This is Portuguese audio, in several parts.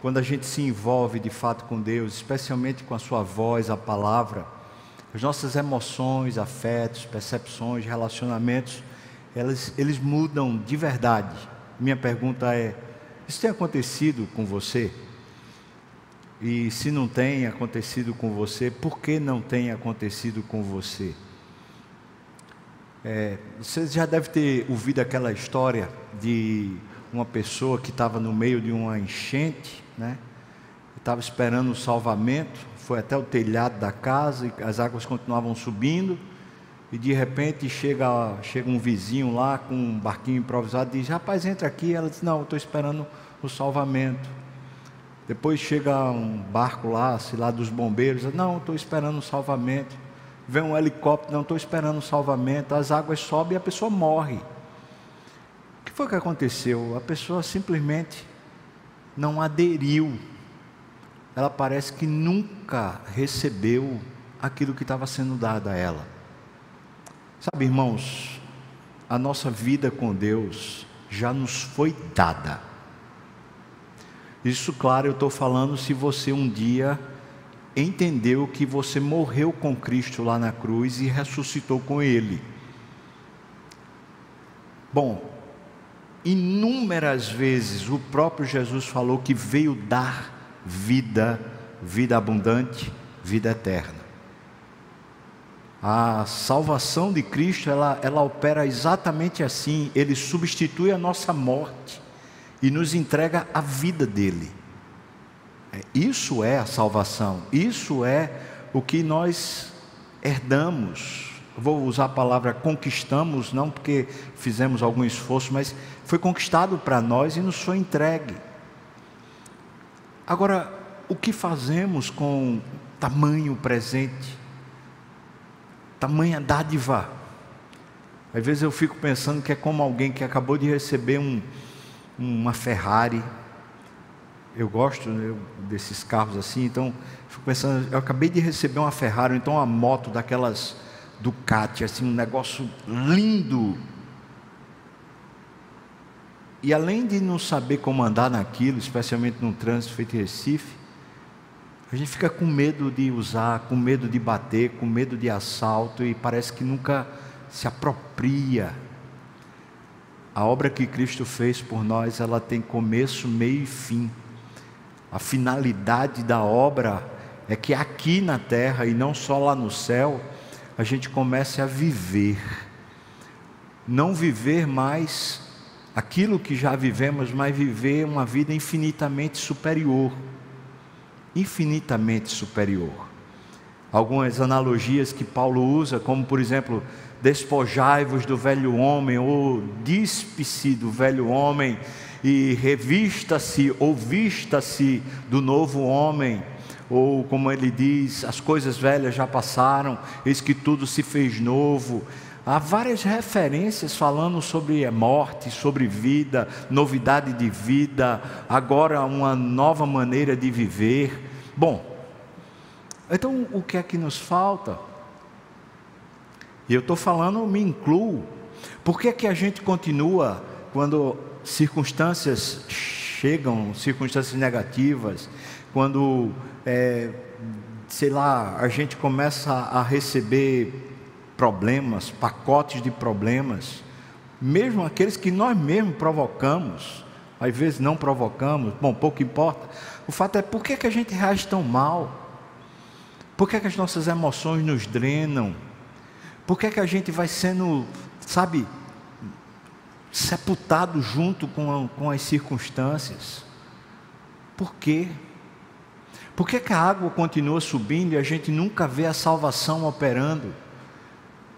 quando a gente se envolve de fato com Deus, especialmente com a Sua voz, a palavra, as nossas emoções, afetos, percepções, relacionamentos, elas, eles mudam de verdade. Minha pergunta é: isso tem acontecido com você? E se não tem acontecido com você, por que não tem acontecido com você? É, você já deve ter ouvido aquela história de uma pessoa que estava no meio de uma enchente, né? Estava esperando o salvamento, foi até o telhado da casa e as águas continuavam subindo. E de repente chega, chega um vizinho lá com um barquinho improvisado e diz: Rapaz, entra aqui. Ela diz: Não, estou esperando o salvamento. Depois chega um barco lá, se lá dos bombeiros, não, estou esperando o salvamento. Vem um helicóptero, não estou esperando o salvamento. As águas sobem e a pessoa morre. O que foi que aconteceu? A pessoa simplesmente não aderiu. Ela parece que nunca recebeu aquilo que estava sendo dado a ela. Sabe, irmãos, a nossa vida com Deus já nos foi dada. Isso, claro, eu estou falando se você um dia entendeu que você morreu com Cristo lá na cruz e ressuscitou com Ele. Bom, inúmeras vezes o próprio Jesus falou que veio dar vida, vida abundante, vida eterna. A salvação de Cristo, ela, ela opera exatamente assim, ele substitui a nossa morte e nos entrega a vida dele. É, isso é a salvação, isso é o que nós herdamos. Vou usar a palavra conquistamos, não porque fizemos algum esforço, mas foi conquistado para nós e nos foi entregue. Agora, o que fazemos com tamanho presente, tamanha dádiva? Às vezes eu fico pensando que é como alguém que acabou de receber um, uma Ferrari. Eu gosto né, desses carros assim, então fico pensando, eu acabei de receber uma Ferrari, então uma moto daquelas Ducati, assim, um negócio lindo. E além de não saber como andar naquilo, especialmente no trânsito feito em Recife, a gente fica com medo de usar, com medo de bater, com medo de assalto e parece que nunca se apropria a obra que Cristo fez por nós, ela tem começo, meio e fim. A finalidade da obra é que aqui na terra e não só lá no céu, a gente comece a viver. Não viver mais aquilo que já vivemos, mas viver uma vida infinitamente superior. Infinitamente superior. Algumas analogias que Paulo usa, como por exemplo, despojai-vos do velho homem, ou dispe-se do velho homem, e revista-se ou vista-se do novo homem, ou como ele diz, as coisas velhas já passaram, eis que tudo se fez novo. Há várias referências falando sobre morte, sobre vida, novidade de vida, agora uma nova maneira de viver. Bom, então o que é que nos falta? E eu estou falando, me incluo. Por que, que a gente continua quando circunstâncias chegam, circunstâncias negativas, quando, é, sei lá, a gente começa a receber problemas, pacotes de problemas, mesmo aqueles que nós mesmos provocamos, às vezes não provocamos, bom, pouco importa. O fato é por que, que a gente reage tão mal? Por que, que as nossas emoções nos drenam? Por que, que a gente vai sendo, sabe, sepultado junto com, a, com as circunstâncias? Por quê? Por que, que a água continua subindo e a gente nunca vê a salvação operando?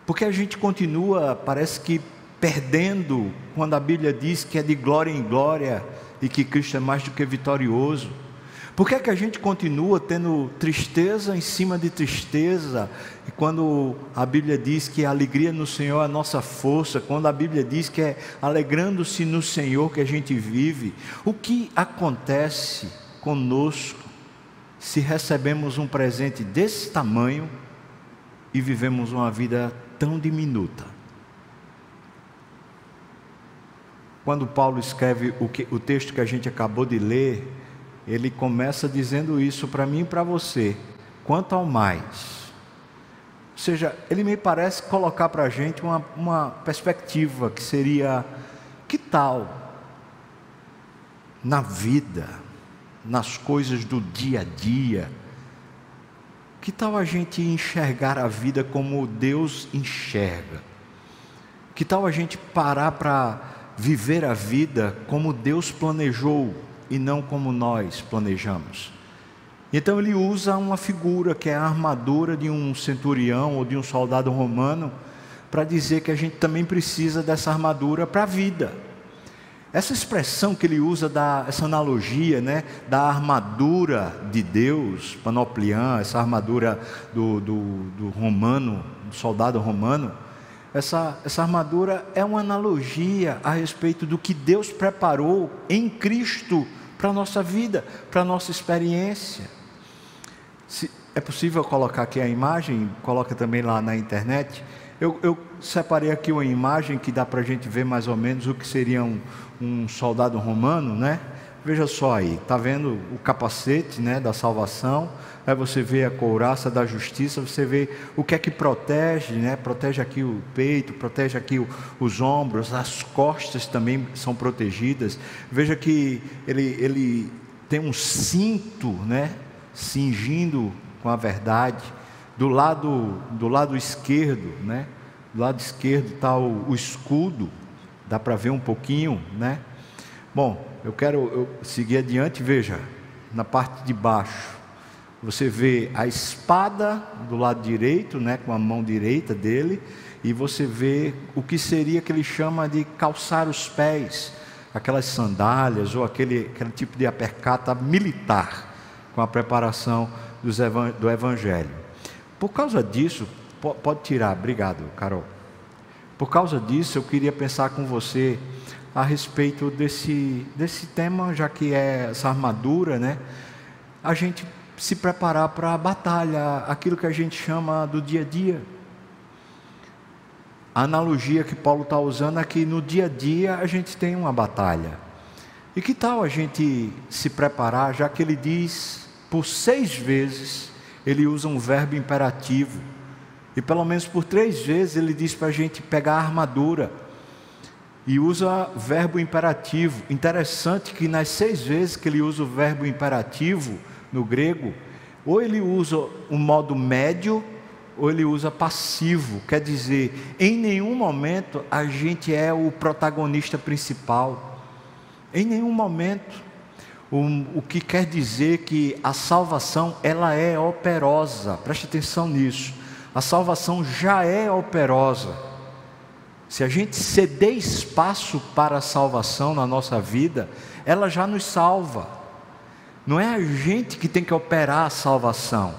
Porque a gente continua, parece que perdendo, quando a Bíblia diz que é de glória em glória e que Cristo é mais do que vitorioso. Por que, é que a gente continua tendo tristeza em cima de tristeza? E quando a Bíblia diz que a alegria no Senhor é a nossa força, quando a Bíblia diz que é alegrando-se no Senhor que a gente vive, o que acontece conosco se recebemos um presente desse tamanho e vivemos uma vida tão diminuta? Quando Paulo escreve o, que, o texto que a gente acabou de ler, ele começa dizendo isso para mim e para você. Quanto ao mais. Ou seja, ele me parece colocar para a gente uma, uma perspectiva que seria: que tal na vida, nas coisas do dia a dia, que tal a gente enxergar a vida como Deus enxerga? Que tal a gente parar para viver a vida como Deus planejou e não como nós planejamos? Então ele usa uma figura que é a armadura de um centurião ou de um soldado romano para dizer que a gente também precisa dessa armadura para a vida. Essa expressão que ele usa, da, essa analogia né, da armadura de Deus, panoplian, essa armadura do, do, do romano, do soldado romano, essa, essa armadura é uma analogia a respeito do que Deus preparou em Cristo para a nossa vida, para a nossa experiência. Se é possível colocar aqui a imagem, coloca também lá na internet. Eu, eu separei aqui uma imagem que dá para a gente ver mais ou menos o que seria um, um soldado romano, né? Veja só aí, está vendo o capacete né, da salvação, aí você vê a couraça da justiça, você vê o que é que protege, né? Protege aqui o peito, protege aqui o, os ombros, as costas também são protegidas. Veja que ele, ele tem um cinto, né? Cingindo com a verdade. Do lado, do lado esquerdo, né? Do lado esquerdo está o, o escudo, Dá para ver um pouquinho, né? Bom, eu quero eu seguir adiante, veja, na parte de baixo, você vê a espada do lado direito, né, com a mão direita dele, e você vê o que seria que ele chama de calçar os pés, aquelas sandálias ou aquele, aquele tipo de apercata militar, com a preparação do evangelho. Por causa disso, pode tirar, obrigado, Carol. Por causa disso, eu queria pensar com você a respeito desse, desse tema, já que é essa armadura, né? A gente se preparar para a batalha, aquilo que a gente chama do dia a dia. A analogia que Paulo está usando é que no dia a dia a gente tem uma batalha. E que tal a gente se preparar, já que ele diz, por seis vezes, ele usa um verbo imperativo e pelo menos por três vezes ele diz para a gente pegar a armadura. E usa verbo imperativo. Interessante que nas seis vezes que ele usa o verbo imperativo no grego, ou ele usa o modo médio, ou ele usa passivo. Quer dizer, em nenhum momento a gente é o protagonista principal. Em nenhum momento. O, o que quer dizer que a salvação ela é operosa. Preste atenção nisso a salvação já é operosa. Se a gente ceder espaço para a salvação na nossa vida, ela já nos salva. Não é a gente que tem que operar a salvação.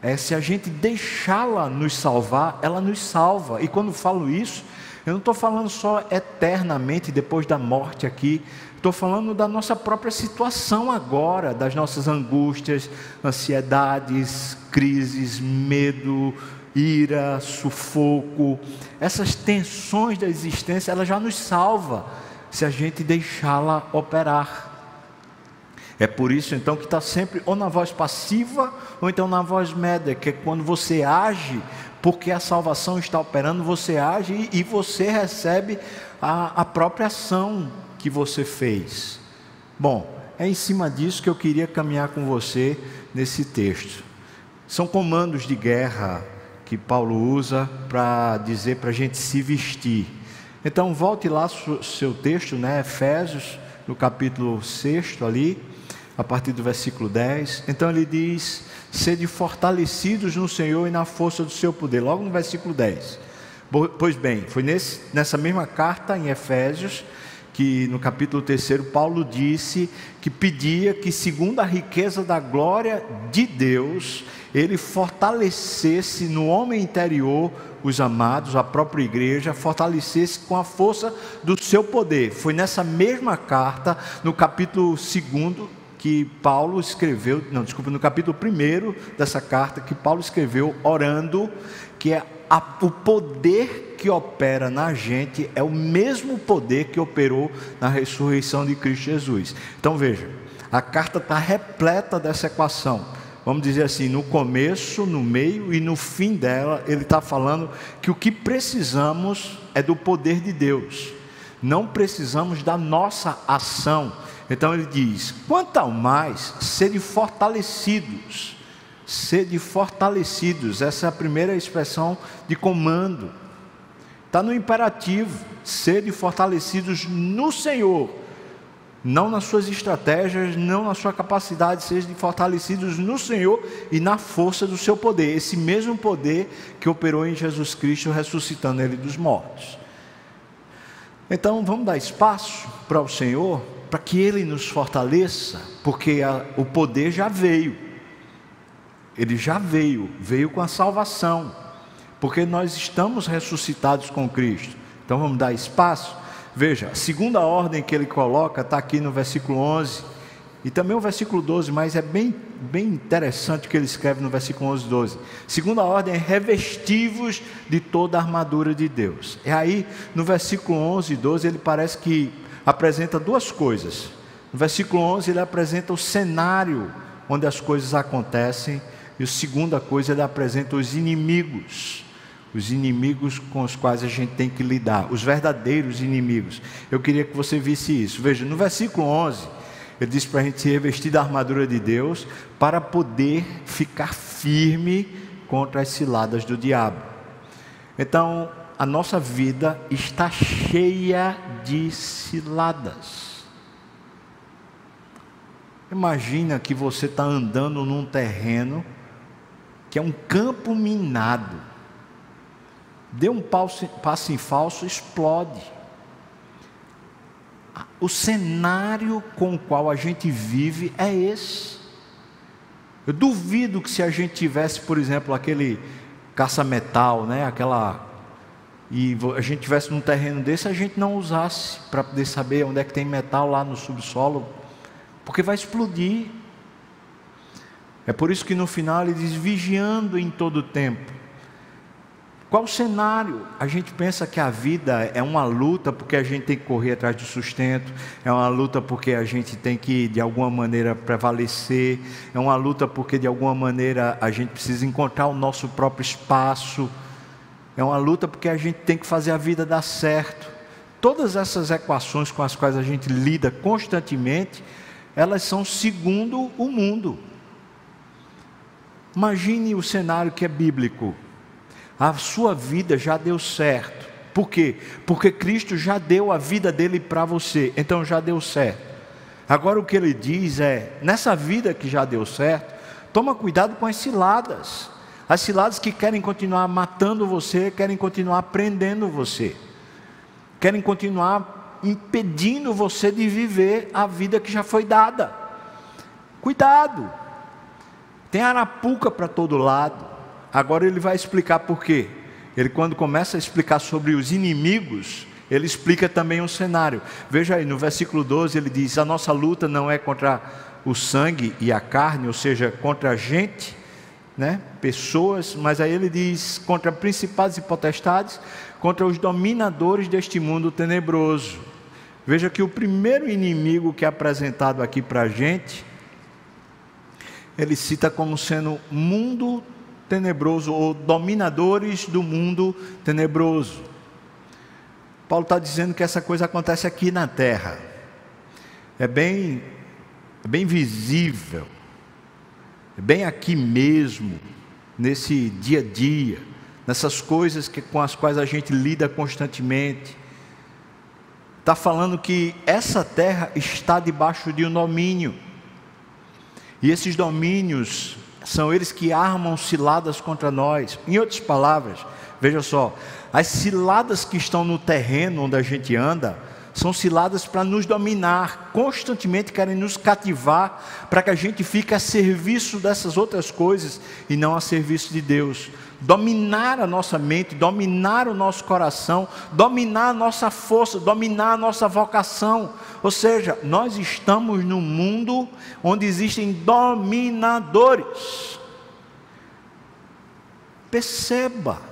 É se a gente deixá-la nos salvar, ela nos salva. E quando falo isso, eu não estou falando só eternamente depois da morte aqui, estou falando da nossa própria situação agora, das nossas angústias, ansiedades, crises, medo, ira, sufoco, essas tensões da existência, ela já nos salva se a gente deixá-la operar. É por isso então que está sempre ou na voz passiva ou então na voz média, que é quando você age, porque a salvação está operando, você age e você recebe a, a própria ação que você fez. Bom, é em cima disso que eu queria caminhar com você nesse texto. São comandos de guerra que Paulo usa para dizer para a gente se vestir. Então, volte lá seu texto, né? Efésios, no capítulo 6 ali, a partir do versículo 10. Então, ele diz: Sede fortalecidos no Senhor e na força do seu poder. Logo no versículo 10. Pois bem, foi nesse, nessa mesma carta em Efésios que no capítulo 3 Paulo disse que pedia que, segundo a riqueza da glória de Deus, ele fortalecesse no homem interior os amados, a própria igreja, fortalecesse com a força do seu poder. Foi nessa mesma carta, no capítulo 2, que Paulo escreveu, não, desculpa, no capítulo 1 dessa carta, que Paulo escreveu orando, que é a, o poder que opera na gente é o mesmo poder que operou na ressurreição de Cristo Jesus. Então veja, A carta está repleta dessa equação. Vamos dizer assim, no começo, no meio e no fim dela, ele está falando que o que precisamos é do poder de Deus, não precisamos da nossa ação. Então ele diz: quanto ao mais, sede fortalecidos, sede fortalecidos, essa é a primeira expressão de comando, está no imperativo, sede fortalecidos no Senhor. Não nas suas estratégias, não na sua capacidade, sejam fortalecidos no Senhor e na força do seu poder, esse mesmo poder que operou em Jesus Cristo, ressuscitando ele dos mortos. Então vamos dar espaço para o Senhor, para que Ele nos fortaleça, porque a, o poder já veio, ele já veio, veio com a salvação, porque nós estamos ressuscitados com Cristo. Então vamos dar espaço Veja, a segunda ordem que ele coloca está aqui no versículo 11 e também o versículo 12, mas é bem, bem interessante o que ele escreve no versículo 11 e 12. Segunda ordem é revestivos de toda a armadura de Deus. E aí, no versículo 11 e 12, ele parece que apresenta duas coisas. No versículo 11, ele apresenta o cenário onde as coisas acontecem, e a segunda coisa, ele apresenta os inimigos os inimigos com os quais a gente tem que lidar, os verdadeiros inimigos. Eu queria que você visse isso. Veja, no versículo 11, ele diz para a gente se revestir da armadura de Deus para poder ficar firme contra as ciladas do diabo. Então, a nossa vida está cheia de ciladas. Imagina que você está andando num terreno que é um campo minado dê um passo em falso, explode. O cenário com o qual a gente vive é esse. Eu duvido que se a gente tivesse, por exemplo, aquele caça-metal, né, aquela e a gente tivesse num terreno desse, a gente não usasse para poder saber onde é que tem metal lá no subsolo, porque vai explodir. É por isso que no final ele diz vigiando em todo o tempo. Qual o cenário? A gente pensa que a vida é uma luta porque a gente tem que correr atrás de sustento, é uma luta porque a gente tem que, de alguma maneira, prevalecer, é uma luta porque, de alguma maneira, a gente precisa encontrar o nosso próprio espaço, é uma luta porque a gente tem que fazer a vida dar certo. Todas essas equações com as quais a gente lida constantemente, elas são segundo o mundo. Imagine o cenário que é bíblico a sua vida já deu certo. Por quê? Porque Cristo já deu a vida dele para você, então já deu certo. Agora o que ele diz é: nessa vida que já deu certo, toma cuidado com as ciladas. As ciladas que querem continuar matando você, querem continuar prendendo você, querem continuar impedindo você de viver a vida que já foi dada. Cuidado, tem arapuca para todo lado. Agora ele vai explicar por quê. Ele, quando começa a explicar sobre os inimigos, ele explica também um cenário. Veja aí, no versículo 12, ele diz: A nossa luta não é contra o sangue e a carne, ou seja, contra a gente, né, pessoas, mas aí ele diz: contra principados e potestades, contra os dominadores deste mundo tenebroso. Veja que o primeiro inimigo que é apresentado aqui para a gente, ele cita como sendo mundo tenebroso ou dominadores do mundo tenebroso. Paulo está dizendo que essa coisa acontece aqui na terra. É bem, é bem visível, é bem aqui mesmo, nesse dia a dia, nessas coisas que, com as quais a gente lida constantemente. Está falando que essa terra está debaixo de um domínio. E esses domínios são eles que armam ciladas contra nós. Em outras palavras, veja só, as ciladas que estão no terreno onde a gente anda, são ciladas para nos dominar, constantemente querem nos cativar, para que a gente fique a serviço dessas outras coisas e não a serviço de Deus. Dominar a nossa mente, dominar o nosso coração, dominar a nossa força, dominar a nossa vocação. Ou seja, nós estamos num mundo onde existem dominadores. Perceba,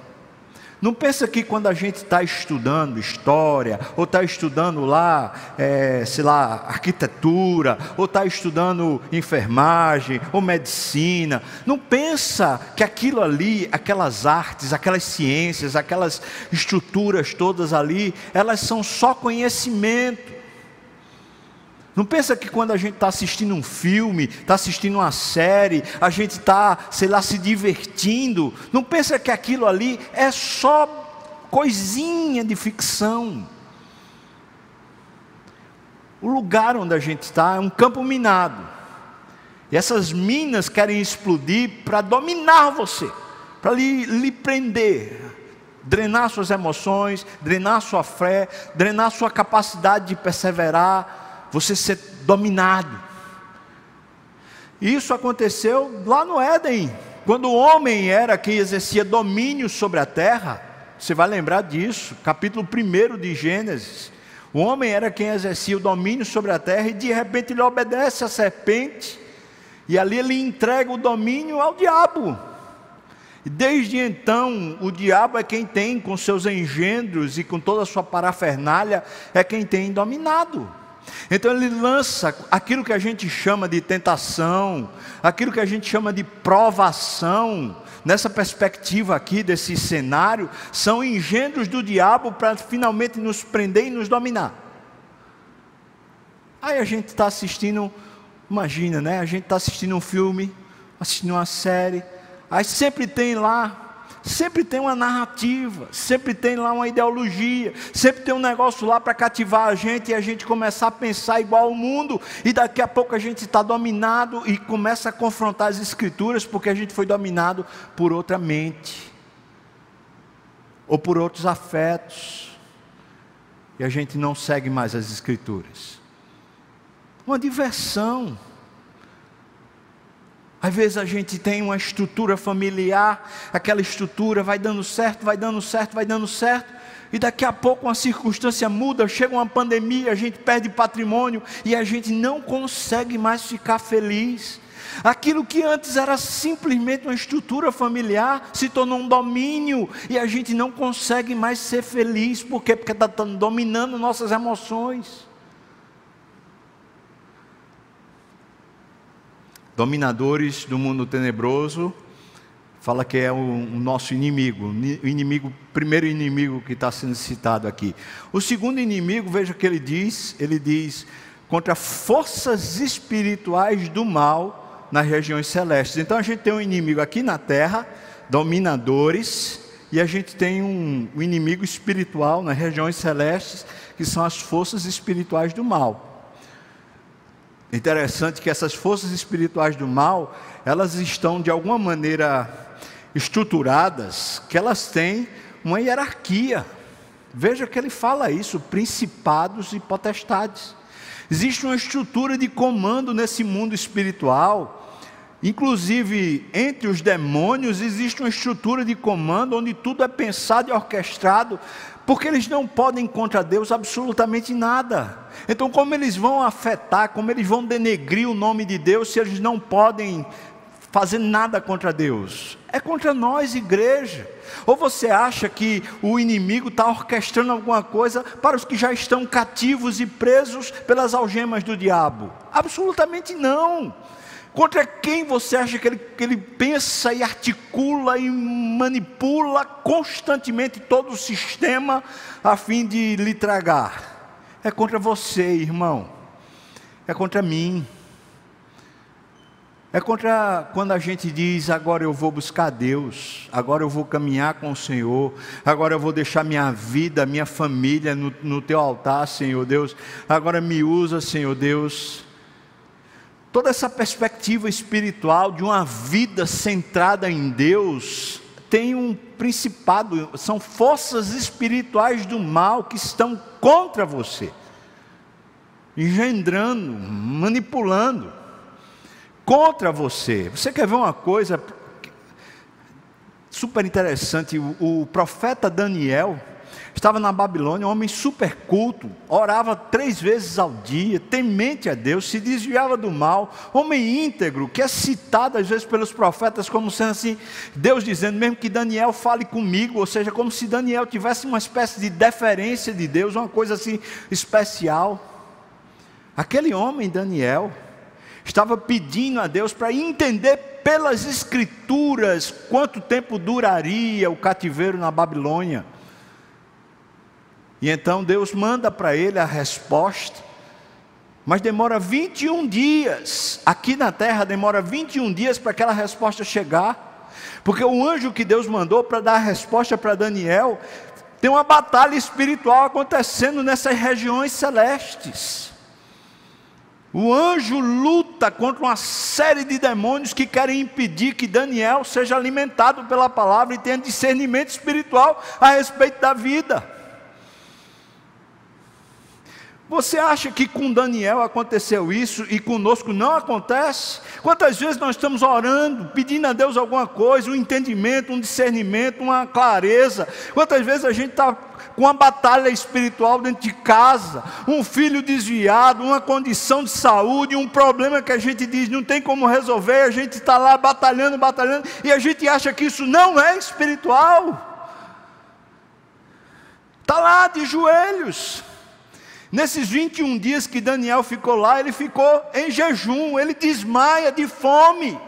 Não pensa que quando a gente está estudando história, ou está estudando lá, é, sei lá, arquitetura, ou está estudando enfermagem, ou medicina, não pensa que aquilo ali, aquelas artes, aquelas ciências, aquelas estruturas todas ali, elas são só conhecimento. Não pensa que quando a gente está assistindo um filme, está assistindo uma série, a gente está, sei lá, se divertindo. Não pensa que aquilo ali é só coisinha de ficção. O lugar onde a gente está é um campo minado. E essas minas querem explodir para dominar você, para lhe, lhe prender, drenar suas emoções, drenar sua fé, drenar sua capacidade de perseverar você ser dominado. Isso aconteceu lá no Éden, quando o homem era quem exercia domínio sobre a terra. Você vai lembrar disso, capítulo 1 de Gênesis. O homem era quem exercia o domínio sobre a terra e de repente ele obedece à serpente, e ali ele entrega o domínio ao diabo. Desde então, o diabo é quem tem, com seus engendros e com toda a sua parafernália, é quem tem dominado. Então ele lança aquilo que a gente chama de tentação, aquilo que a gente chama de provação, nessa perspectiva aqui desse cenário, são engendros do diabo para finalmente nos prender e nos dominar. Aí a gente está assistindo, imagina, né? A gente está assistindo um filme, assistindo uma série, aí sempre tem lá Sempre tem uma narrativa, sempre tem lá uma ideologia, sempre tem um negócio lá para cativar a gente e a gente começar a pensar igual ao mundo, e daqui a pouco a gente está dominado e começa a confrontar as escrituras, porque a gente foi dominado por outra mente, ou por outros afetos, e a gente não segue mais as escrituras. Uma diversão. Às vezes a gente tem uma estrutura familiar, aquela estrutura vai dando certo, vai dando certo, vai dando certo, e daqui a pouco uma circunstância muda, chega uma pandemia, a gente perde patrimônio e a gente não consegue mais ficar feliz. Aquilo que antes era simplesmente uma estrutura familiar se tornou um domínio e a gente não consegue mais ser feliz, por quê? Porque está dominando nossas emoções. Dominadores do mundo tenebroso, fala que é o, o nosso inimigo, o inimigo, primeiro inimigo que está sendo citado aqui. O segundo inimigo, veja o que ele diz, ele diz contra forças espirituais do mal nas regiões celestes. Então a gente tem um inimigo aqui na terra, dominadores, e a gente tem um, um inimigo espiritual nas regiões celestes, que são as forças espirituais do mal. Interessante que essas forças espirituais do mal, elas estão de alguma maneira estruturadas, que elas têm uma hierarquia. Veja que ele fala isso, principados e potestades. Existe uma estrutura de comando nesse mundo espiritual. Inclusive, entre os demônios existe uma estrutura de comando onde tudo é pensado e orquestrado porque eles não podem contra Deus absolutamente nada. Então, como eles vão afetar, como eles vão denegrir o nome de Deus se eles não podem fazer nada contra Deus? É contra nós, igreja. Ou você acha que o inimigo está orquestrando alguma coisa para os que já estão cativos e presos pelas algemas do diabo? Absolutamente não. Contra quem você acha que ele, que ele pensa e articula e manipula constantemente todo o sistema a fim de lhe tragar? É contra você, irmão. É contra mim. É contra quando a gente diz: agora eu vou buscar Deus, agora eu vou caminhar com o Senhor, agora eu vou deixar minha vida, minha família no, no teu altar, Senhor Deus, agora me usa, Senhor Deus toda essa perspectiva espiritual de uma vida centrada em Deus tem um principado, são forças espirituais do mal que estão contra você, engendrando, manipulando contra você. Você quer ver uma coisa super interessante? O, o profeta Daniel estava na Babilônia, um homem super culto, orava três vezes ao dia, temente a Deus, se desviava do mal, homem íntegro, que é citado às vezes pelos profetas como sendo assim, Deus dizendo mesmo que Daniel fale comigo, ou seja, como se Daniel tivesse uma espécie de deferência de Deus, uma coisa assim especial. Aquele homem, Daniel, estava pedindo a Deus para entender pelas Escrituras quanto tempo duraria o cativeiro na Babilônia. E então Deus manda para ele a resposta, mas demora 21 dias, aqui na terra demora 21 dias para aquela resposta chegar, porque o anjo que Deus mandou para dar a resposta para Daniel, tem uma batalha espiritual acontecendo nessas regiões celestes. O anjo luta contra uma série de demônios que querem impedir que Daniel seja alimentado pela palavra e tenha discernimento espiritual a respeito da vida. Você acha que com Daniel aconteceu isso e conosco não acontece? Quantas vezes nós estamos orando, pedindo a Deus alguma coisa, um entendimento, um discernimento, uma clareza? Quantas vezes a gente está com uma batalha espiritual dentro de casa, um filho desviado, uma condição de saúde, um problema que a gente diz não tem como resolver, a gente está lá batalhando, batalhando, e a gente acha que isso não é espiritual? Está lá de joelhos Nesses 21 dias que Daniel ficou lá, ele ficou em jejum, ele desmaia de fome.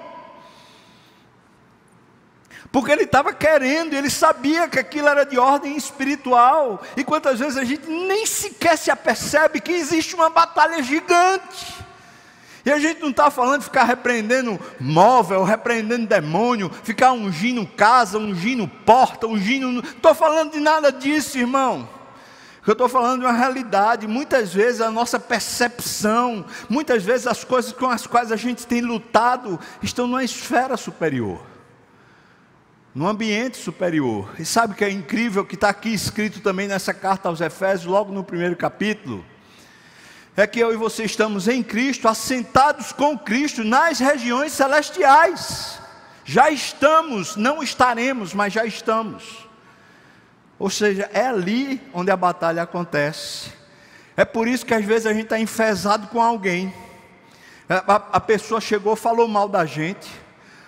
Porque ele estava querendo, ele sabia que aquilo era de ordem espiritual. E quantas vezes a gente nem sequer se apercebe que existe uma batalha gigante. E a gente não está falando de ficar repreendendo móvel, repreendendo demônio, ficar ungindo casa, ungindo porta, ungindo. Estou falando de nada disso, irmão. Eu estou falando de uma realidade, muitas vezes a nossa percepção, muitas vezes as coisas com as quais a gente tem lutado estão numa esfera superior, num ambiente superior. E sabe o que é incrível que está aqui escrito também nessa carta aos Efésios, logo no primeiro capítulo? É que eu e você estamos em Cristo, assentados com Cristo nas regiões celestiais. Já estamos, não estaremos, mas já estamos. Ou seja, é ali onde a batalha acontece. É por isso que às vezes a gente está enfesado com alguém. A, a, pessoa chegou, falou mal da gente.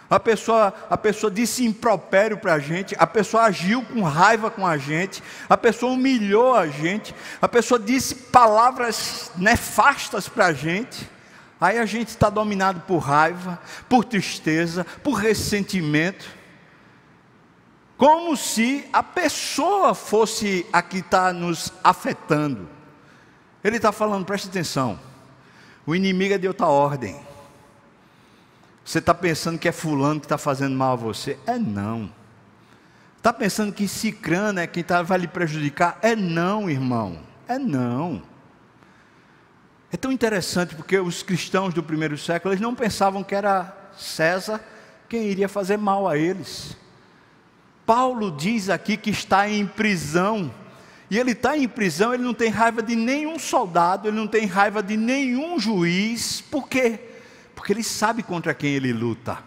A pessoa, a pessoa disse impropério para a gente. A pessoa agiu com raiva com a gente. A pessoa humilhou a gente. A pessoa disse palavras nefastas para a gente. Aí a gente está dominado por raiva, por tristeza, por ressentimento como se a pessoa fosse a que está nos afetando. Ele está falando, preste atenção, o inimigo é de outra ordem. Você está pensando que é fulano que está fazendo mal a você? É não. Está pensando que cicrano é quem tá, vai lhe prejudicar? É não, irmão. É não. É tão interessante porque os cristãos do primeiro século eles não pensavam que era César quem iria fazer mal a eles. Paulo diz aqui que está em prisão. E ele está em prisão, ele não tem raiva de nenhum soldado, ele não tem raiva de nenhum juiz. Por quê? Porque ele sabe contra quem ele luta.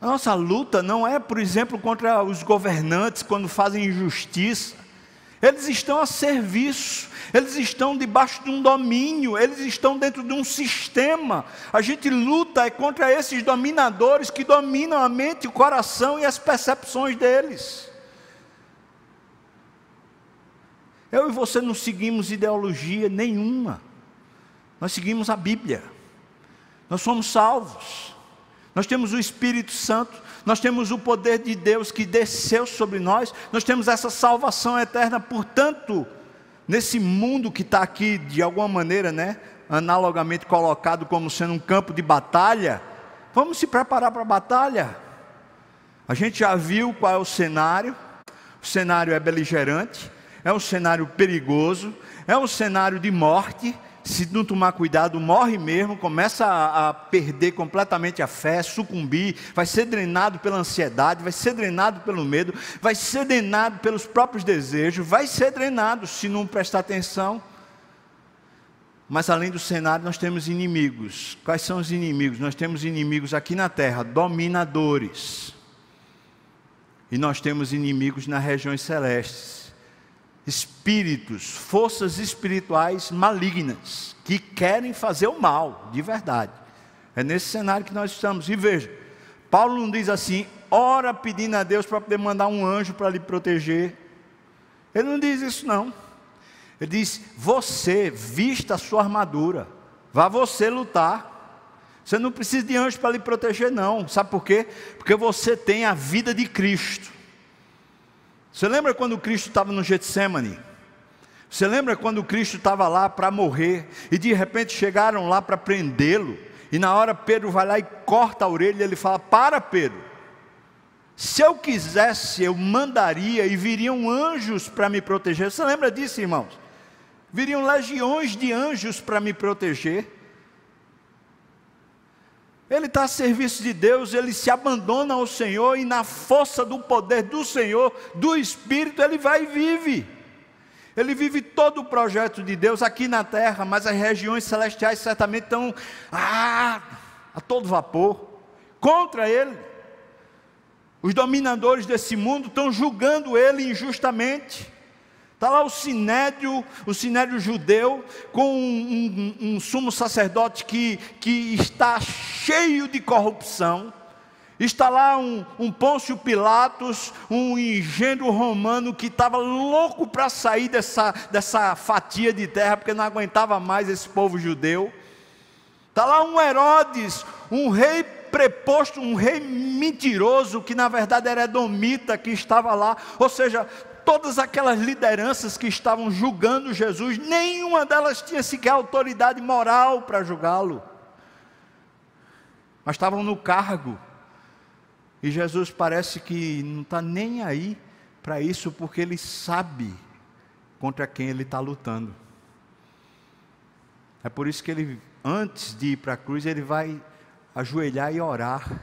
A nossa luta não é, por exemplo, contra os governantes quando fazem injustiça. Eles estão a serviço, eles estão debaixo de um domínio, eles estão dentro de um sistema. A gente luta é contra esses dominadores que dominam a mente, o coração e as percepções deles. Eu e você não seguimos ideologia nenhuma, nós seguimos a Bíblia, nós somos salvos, nós temos o Espírito Santo, nós temos o poder de Deus que desceu sobre nós, nós temos essa salvação eterna, portanto, nesse mundo que está aqui, de alguma maneira, né, analogamente colocado como sendo um campo de batalha, vamos se preparar para a batalha. A gente já viu qual é o cenário, o cenário é beligerante, é um cenário perigoso, é um cenário de morte, se não tomar cuidado, morre mesmo, começa a, a, perder completamente a fé, sucumbir, vai ser drenado pela ansiedade, vai ser drenado pelo medo, vai ser drenado pelos próprios desejos, vai ser drenado se não prestar atenção. Mas além do cenário, nós temos inimigos. Quais são os inimigos? Nós temos inimigos aqui na terra, dominadores. E nós temos inimigos nas regiões celestes. Espíritos, forças espirituais malignas, que querem fazer o mal, de verdade. É nesse cenário que nós estamos. E veja, Paulo não diz assim, ora pedindo a Deus para poder mandar um anjo para lhe proteger. Ele não diz isso, não. Ele diz: você vista a sua armadura, vá você lutar. Você não precisa de anjo para lhe proteger, não. Sabe por quê? Porque você tem a vida de Cristo. Você lembra quando Cristo estava no Getsemane? Você lembra quando Cristo estava lá para morrer e de repente chegaram lá para prendê-lo? E na hora Pedro vai lá e corta a orelha e ele fala: Para, Pedro. Se eu quisesse, eu mandaria e viriam anjos para me proteger. Você lembra disso, irmãos? Viriam legiões de anjos para me proteger. Ele está a serviço de Deus, ele se abandona ao Senhor e na força do poder do Senhor, do Espírito, ele vai e vive. Ele vive todo o projeto de Deus aqui na terra, mas as regiões celestiais certamente estão ah, a todo vapor contra ele. Os dominadores desse mundo estão julgando ele injustamente. Está lá o sinédrio, o sinédrio judeu, com um, um, um, sumo sacerdote que, que está cheio de corrupção. Está lá um, um Pôncio Pilatos, um engenho romano que estava louco para sair dessa, dessa fatia de terra, porque não aguentava mais esse povo judeu. Está lá um Herodes, um rei preposto, um rei mentiroso, que na verdade era Edomita, que estava lá. Ou seja, todas aquelas lideranças que estavam julgando Jesus, nenhuma delas tinha sequer autoridade moral para julgá-lo, mas estavam no cargo. E Jesus parece que não está nem aí para isso, porque ele sabe contra quem ele está lutando. É por isso que ele, antes de ir para a cruz, ele vai ajoelhar e orar.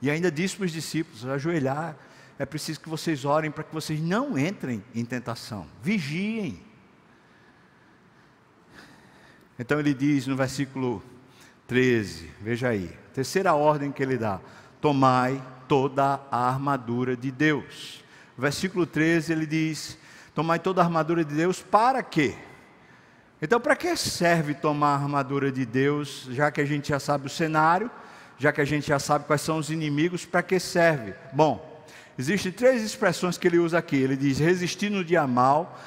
E ainda disse para os discípulos: ajoelhar é preciso que vocês orem para que vocês não entrem em tentação. Vigiem. Então ele diz no versículo 13, veja aí, terceira ordem que ele dá: tomai toda a armadura de Deus. Versículo 13 ele diz: tomai toda a armadura de Deus para quê? Então, para que serve tomar a armadura de Deus, já que a gente já sabe o cenário, já que a gente já sabe quais são os inimigos, para que serve? Bom, Existem três expressões que ele usa aqui. Ele diz: resistir no dia mal,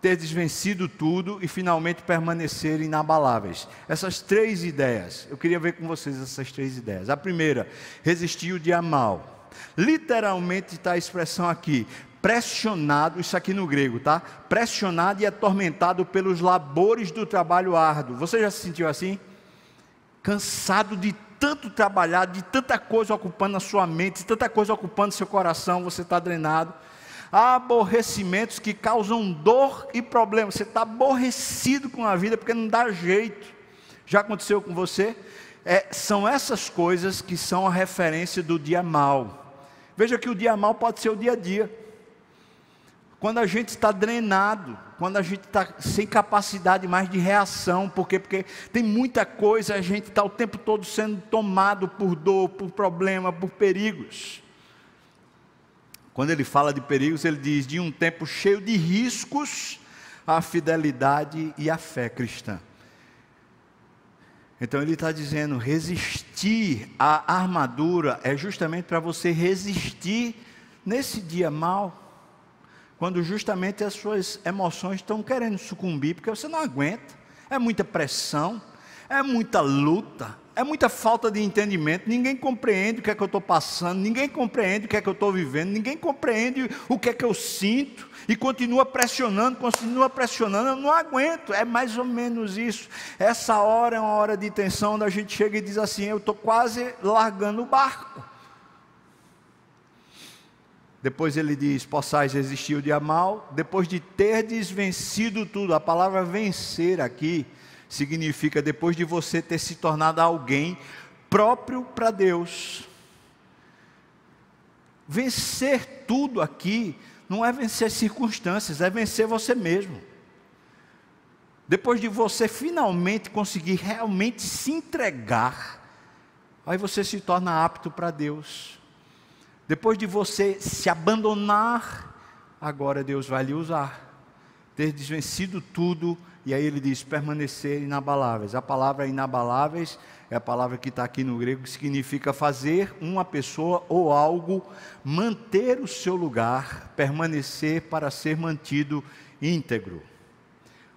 ter desvencido tudo e finalmente permanecer inabaláveis. Essas três ideias, eu queria ver com vocês essas três ideias. A primeira, resistir o dia mal. Literalmente está a expressão aqui, pressionado, isso aqui no grego, tá? Pressionado e atormentado pelos labores do trabalho árduo. Você já se sentiu assim? Cansado de tanto trabalhar, de tanta coisa ocupando a sua mente, de tanta coisa ocupando seu coração, você está drenado. Há aborrecimentos que causam dor e problema. Você está aborrecido com a vida porque não dá jeito. Já aconteceu com você? É, são essas coisas que são a referência do dia mal. Veja que o dia mal pode ser o dia a dia. Quando a gente está drenado, quando a gente está sem capacidade mais de reação, por quê? Porque tem muita coisa, a gente está o tempo todo sendo tomado por dor, por problema, por perigos. Quando ele fala de perigos, ele diz de um tempo cheio de riscos a fidelidade e a fé cristã. Então ele está dizendo: resistir à armadura é justamente para você resistir nesse dia mal quando justamente as suas emoções estão querendo sucumbir, porque você não aguenta. É muita pressão, é muita luta, é muita falta de entendimento. Ninguém compreende o que é que eu estou passando, ninguém compreende o que é que eu estou vivendo, ninguém compreende o que é que eu sinto e continua pressionando, continua pressionando. Eu não aguento. É mais ou menos isso. Essa hora é uma hora de tensão, onde a gente chega e diz assim: Eu estou quase largando o barco. Depois ele diz: possais resistir o dia mal, depois de ter desvencido tudo. A palavra vencer aqui significa depois de você ter se tornado alguém próprio para Deus. Vencer tudo aqui não é vencer circunstâncias, é vencer você mesmo. Depois de você finalmente conseguir realmente se entregar, aí você se torna apto para Deus. Depois de você se abandonar, agora Deus vai lhe usar. ter desvencido tudo, e aí ele diz permanecer inabaláveis. A palavra inabaláveis é a palavra que está aqui no grego, que significa fazer uma pessoa ou algo manter o seu lugar, permanecer para ser mantido íntegro.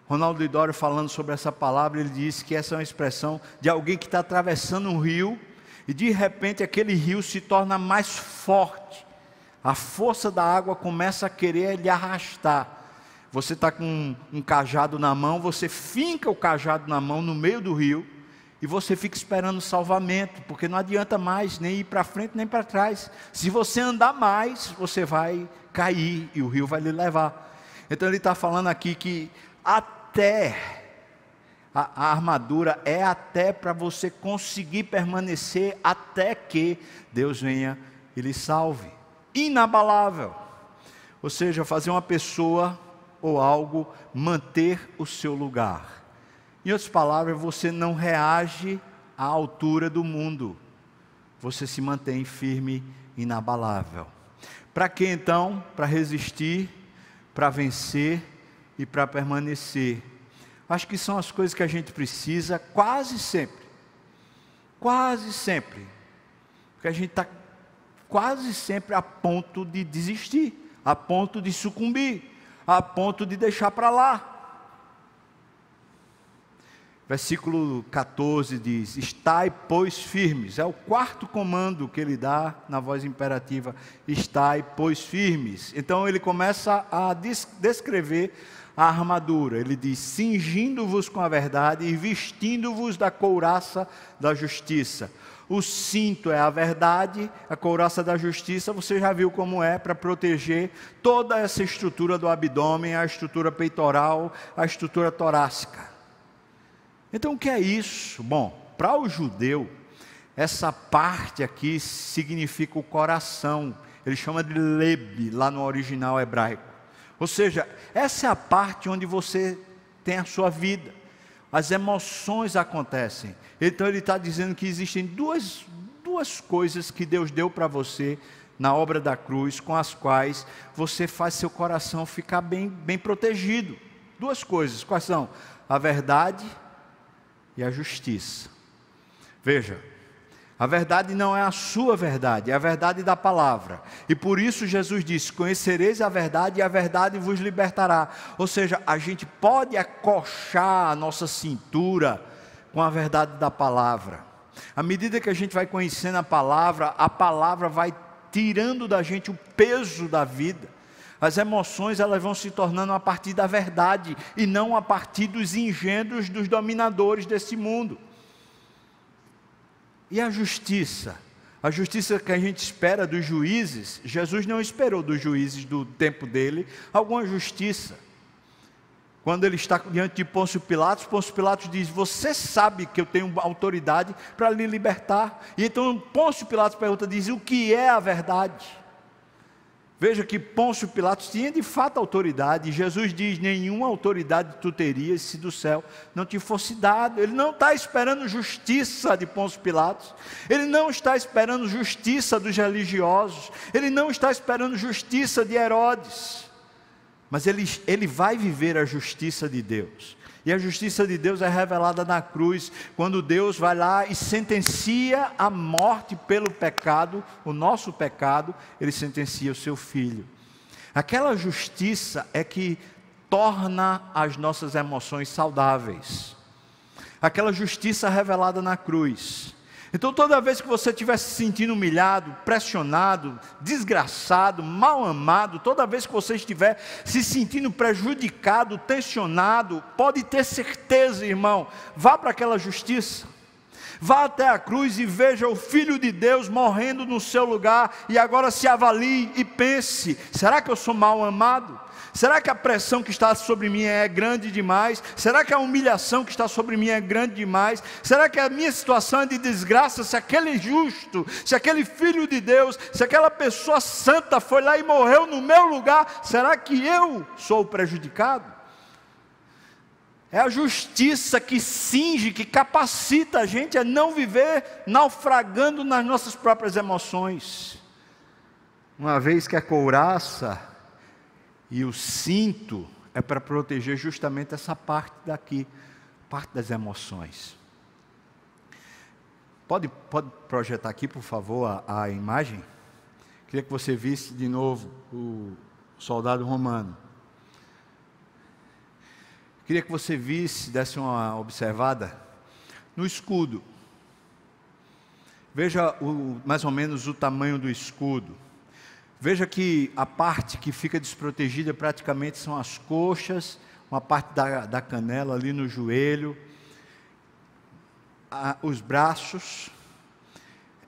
Ronaldo Lidório falando sobre essa palavra, ele disse que essa é uma expressão de alguém que está atravessando um rio e de repente aquele rio se torna mais forte. A força da água começa a querer lhe arrastar. Você está com um, cajado na mão, você finca o cajado na mão no meio do rio e você fica esperando salvamento, porque não adianta mais nem ir para frente nem para trás. Se você andar mais, você vai cair e o rio vai lhe levar. Então ele está falando aqui que até a, a armadura é até para você conseguir permanecer até que Deus venha e lhe salve. Inabalável. Ou seja, fazer uma pessoa ou algo manter o seu lugar. Em outras palavras, você não reage à altura do mundo, você se mantém firme, inabalável. Para que então? Para resistir, para vencer e para permanecer. Acho que são as coisas que a gente precisa quase sempre. Quase sempre. Porque a gente está quase sempre a ponto de desistir, a ponto de sucumbir, a ponto de deixar para lá. Versículo 14 diz: Estai, pois, firmes. É o quarto comando que ele dá na voz imperativa: Estai, pois, firmes. Então ele começa a descrever a armadura. Ele diz: Cingindo-vos com a verdade e vestindo-vos da couraça da justiça. O cinto é a verdade, a couraça da justiça, você já viu como é para proteger toda essa estrutura do abdômen, a estrutura peitoral, a estrutura torácica. Então o que é isso? Bom, para o judeu, essa parte aqui significa o coração. Ele chama de lebe lá no original hebraico. Ou seja, essa é a parte onde você tem a sua vida. As emoções acontecem. Então ele está dizendo que existem duas, duas coisas que Deus deu para você na obra da cruz, com as quais você faz seu coração ficar bem, bem protegido. Duas coisas, quais são? A verdade e a justiça. Veja, a verdade não é a sua verdade, é a verdade da palavra. E por isso Jesus disse: Conhecereis a verdade e a verdade vos libertará. Ou seja, a gente pode acochar a nossa cintura com a verdade da palavra. À medida que a gente vai conhecendo a palavra, a palavra vai tirando da gente o peso da vida. As emoções elas vão se tornando a partir da verdade e não a partir dos engendros dos dominadores desse mundo. E a justiça? A justiça que a gente espera dos juízes, Jesus não esperou dos juízes do tempo dele alguma justiça. Quando ele está diante de Pôncio Pilatos, Pôncio Pilatos diz: Você sabe que eu tenho autoridade para lhe libertar. E então Pôncio Pilatos pergunta: diz, O que é a verdade? Veja que Pôncio Pilatos tinha de fato autoridade, e Jesus diz: nenhuma autoridade tu terias se do céu não te fosse dado. Ele não está esperando justiça de Pôncio Pilatos, ele não está esperando justiça dos religiosos, ele não está esperando justiça de Herodes, mas ele, ele vai viver a justiça de Deus. E a justiça de Deus é revelada na cruz, quando Deus vai lá e sentencia a morte pelo pecado, o nosso pecado, ele sentencia o seu filho. Aquela justiça é que torna as nossas emoções saudáveis. Aquela justiça revelada na cruz. Então, toda vez que você estiver se sentindo humilhado, pressionado, desgraçado, mal amado, toda vez que você estiver se sentindo prejudicado, tensionado, pode ter certeza, irmão, vá para aquela justiça. Vá até a cruz e veja o Filho de Deus morrendo no seu lugar, e agora se avalie e pense: será que eu sou mal amado? Será que a pressão que está sobre mim é grande demais? Será que a humilhação que está sobre mim é grande demais? Será que a minha situação é de desgraça? Se aquele justo, se aquele filho de Deus, se aquela pessoa santa foi lá e morreu no meu lugar, será que eu sou prejudicado? É a justiça que cinge, que capacita a gente a não viver naufragando nas nossas próprias emoções. Uma vez que a couraça e o cinto é para proteger justamente essa parte daqui, parte das emoções. Pode, pode projetar aqui, por favor, a, a imagem? Queria que você visse de novo o soldado romano. Queria que você visse, desse uma observada no escudo. Veja o, mais ou menos o tamanho do escudo. Veja que a parte que fica desprotegida praticamente são as coxas, uma parte da, da canela ali no joelho, a, os braços.